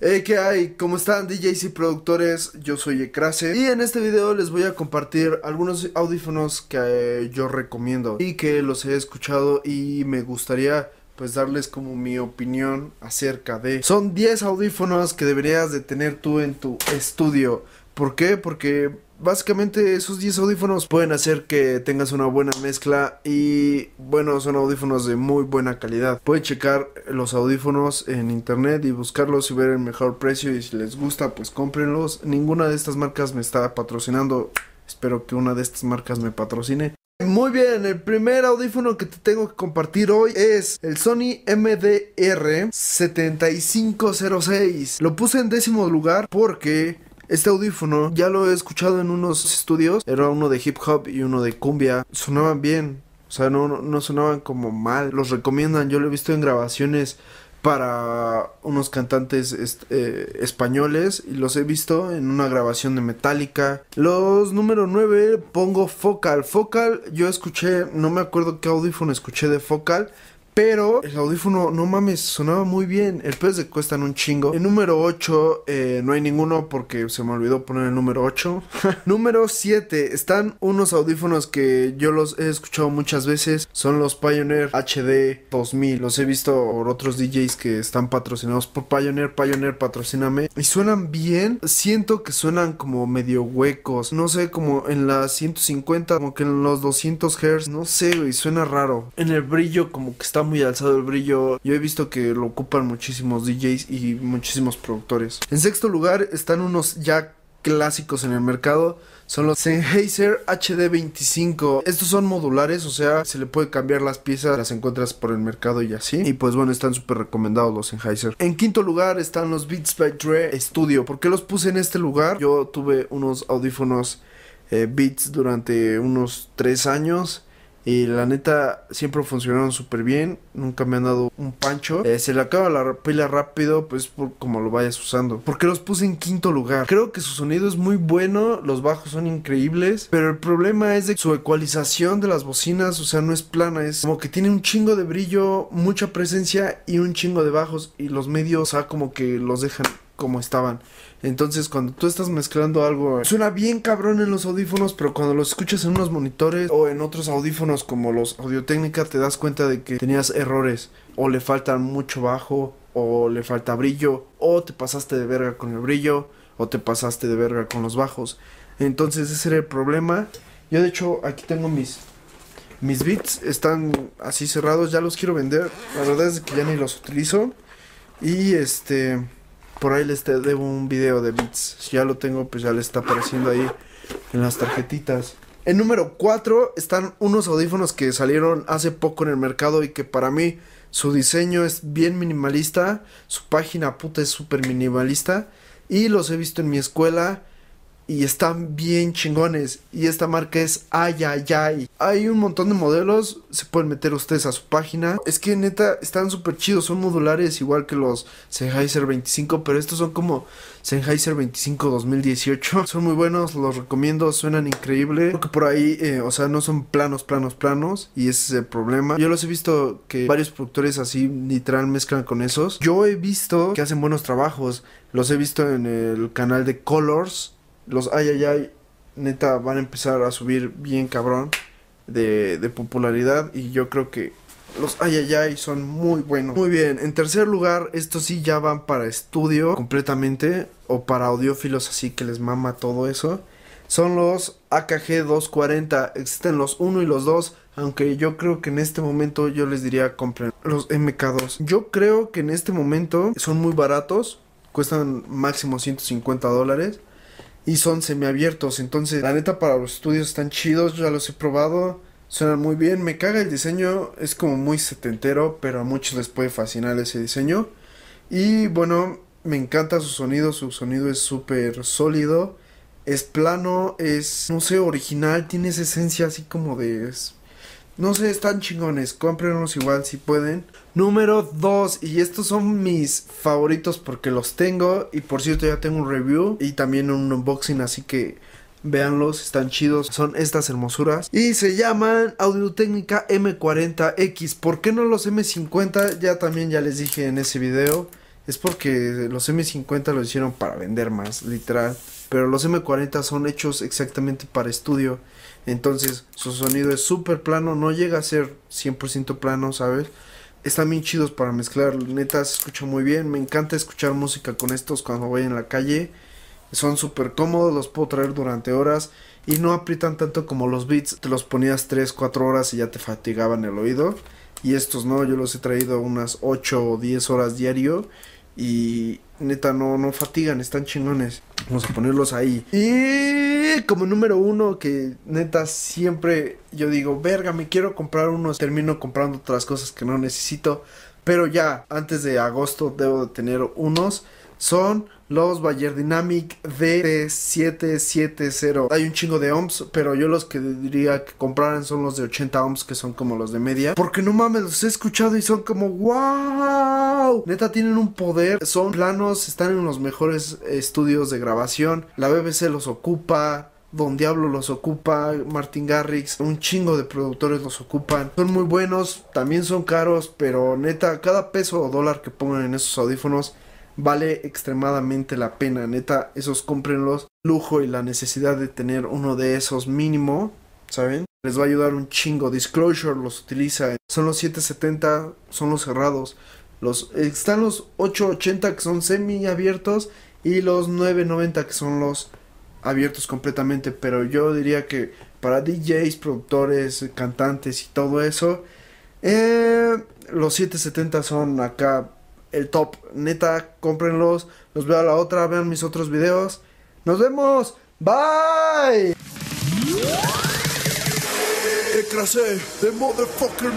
Hey, ¿qué hay? ¿Cómo están DJs y productores? Yo soy Ecrase y en este video les voy a compartir algunos audífonos que yo recomiendo y que los he escuchado y me gustaría pues darles como mi opinión acerca de... Son 10 audífonos que deberías de tener tú en tu estudio. ¿Por qué? Porque básicamente esos 10 audífonos pueden hacer que tengas una buena mezcla y bueno, son audífonos de muy buena calidad. Pueden checar los audífonos en internet y buscarlos y ver el mejor precio y si les gusta pues cómprenlos. Ninguna de estas marcas me está patrocinando. Espero que una de estas marcas me patrocine. Muy bien, el primer audífono que te tengo que compartir hoy es el Sony MDR 7506. Lo puse en décimo lugar porque este audífono ya lo he escuchado en unos estudios. Era uno de hip hop y uno de cumbia. Sonaban bien. O sea, no, no sonaban como mal. Los recomiendan. Yo lo he visto en grabaciones para unos cantantes eh, españoles y los he visto en una grabación de Metallica. Los número 9 pongo Focal. Focal yo escuché, no me acuerdo qué audífono escuché de Focal, pero el audífono, no mames, sonaba muy bien. El pez de cuestan un chingo. El número 8, eh, no hay ninguno porque se me olvidó poner el número 8. número 7, están unos audífonos que yo los he escuchado muchas veces. Son los Pioneer HD 2000. Los he visto por otros DJs que están patrocinados por Pioneer. Pioneer, patrocíname. Y suenan bien. Siento que suenan como medio huecos. No sé, como en las 150, como que en los 200 Hz. No sé, güey, suena raro. En el brillo, como que está muy alzado el brillo. Yo he visto que lo ocupan muchísimos DJs y muchísimos productores. En sexto lugar están unos ya clásicos en el mercado. Son los Sennheiser HD25. Estos son modulares, o sea, se le puede cambiar las piezas, las encuentras por el mercado y así. Y pues bueno, están súper recomendados los Sennheiser. En quinto lugar están los Beats by Dre Studio. ¿Por qué los puse en este lugar? Yo tuve unos audífonos eh, Beats durante unos 3 años. Y la neta, siempre funcionaron súper bien. Nunca me han dado un pancho. Eh, se le acaba la pila rápido, pues por como lo vayas usando. Porque los puse en quinto lugar. Creo que su sonido es muy bueno. Los bajos son increíbles. Pero el problema es de su ecualización de las bocinas. O sea, no es plana. Es como que tiene un chingo de brillo, mucha presencia y un chingo de bajos. Y los medios, o sea, como que los dejan como estaban. Entonces, cuando tú estás mezclando algo, suena bien cabrón en los audífonos, pero cuando lo escuchas en unos monitores o en otros audífonos como los Audio Técnica, te das cuenta de que tenías errores o le falta mucho bajo o le falta brillo o te pasaste de verga con el brillo o te pasaste de verga con los bajos. Entonces, ese era el problema. Yo de hecho aquí tengo mis mis beats están así cerrados, ya los quiero vender. La verdad es que ya ni los utilizo. Y este por ahí les debo un video de Beats. Si ya lo tengo, pues ya le está apareciendo ahí en las tarjetitas. En número 4 están unos audífonos que salieron hace poco en el mercado y que para mí su diseño es bien minimalista. Su página puta es súper minimalista. Y los he visto en mi escuela y están bien chingones. Y esta marca es Ayayay. Hay un montón de modelos, se pueden meter ustedes a su página. Es que neta están súper chidos, son modulares igual que los Sennheiser 25, pero estos son como Sennheiser 25 2018. Son muy buenos, los recomiendo, suenan increíble. Porque por ahí, eh, o sea, no son planos, planos, planos. Y ese es el problema. Yo los he visto que varios productores así literal mezclan con esos. Yo he visto que hacen buenos trabajos. Los he visto en el canal de Colors los ay ay ay neta van a empezar a subir bien cabrón de, de popularidad y yo creo que los ay ay ay son muy buenos. Muy bien, en tercer lugar, estos sí ya van para estudio completamente o para audiófilos así que les mama todo eso. Son los AKG 240, existen los 1 y los 2, aunque yo creo que en este momento yo les diría compren los MK2. Yo creo que en este momento son muy baratos, cuestan máximo 150 dólares y son semiabiertos. Entonces, la neta, para los estudios están chidos, ya los he probado. Suenan muy bien, me caga el diseño, es como muy setentero, pero a muchos les puede fascinar ese diseño. Y bueno, me encanta su sonido, su sonido es súper sólido, es plano, es, no sé, original, tiene esa esencia así como de... no sé, están chingones, cómprenlos igual si pueden. Número 2, y estos son mis favoritos porque los tengo. Y por cierto, ya tengo un review y también un unboxing, así que véanlos, están chidos. Son estas hermosuras. Y se llaman Audio Técnica M40X. ¿Por qué no los M50? Ya también ya les dije en ese video. es porque los M50 lo hicieron para vender más, literal. Pero los M40 son hechos exactamente para estudio. Entonces su sonido es súper plano, no llega a ser 100% plano, ¿sabes? Están bien chidos para mezclar, neta se escucha muy bien. Me encanta escuchar música con estos cuando voy en la calle. Son súper cómodos, los puedo traer durante horas y no aprietan tanto como los beats. Te los ponías 3, 4 horas y ya te fatigaban el oído. Y estos no, yo los he traído unas 8 o 10 horas diario y neta no, no fatigan, están chingones. Vamos a ponerlos ahí. Y como número uno, que neta siempre yo digo, verga, me quiero comprar unos. Termino comprando otras cosas que no necesito. Pero ya, antes de agosto debo de tener unos. Son los Bayer Dynamic D770. Hay un chingo de ohms, pero yo los que diría que compraran son los de 80 ohms, que son como los de media. Porque no mames, los he escuchado y son como wow. Neta, tienen un poder. Son planos, están en los mejores estudios de grabación. La BBC los ocupa. Don Diablo los ocupa, Martin Garrix, un chingo de productores los ocupan. Son muy buenos, también son caros, pero neta, cada peso o dólar que pongan en esos audífonos vale extremadamente la pena, neta, esos cómprenlos. Lujo y la necesidad de tener uno de esos mínimo, ¿saben? Les va a ayudar un chingo. Disclosure los utiliza. Son los 770, son los cerrados. Los, están los 880 que son semi abiertos y los 990 que son los abiertos completamente. Pero yo diría que para DJs, productores, cantantes y todo eso, eh, los 770 son acá el top. Neta, cómprenlos. Los veo a la otra. Vean mis otros videos. Nos vemos. Bye. motherfucker.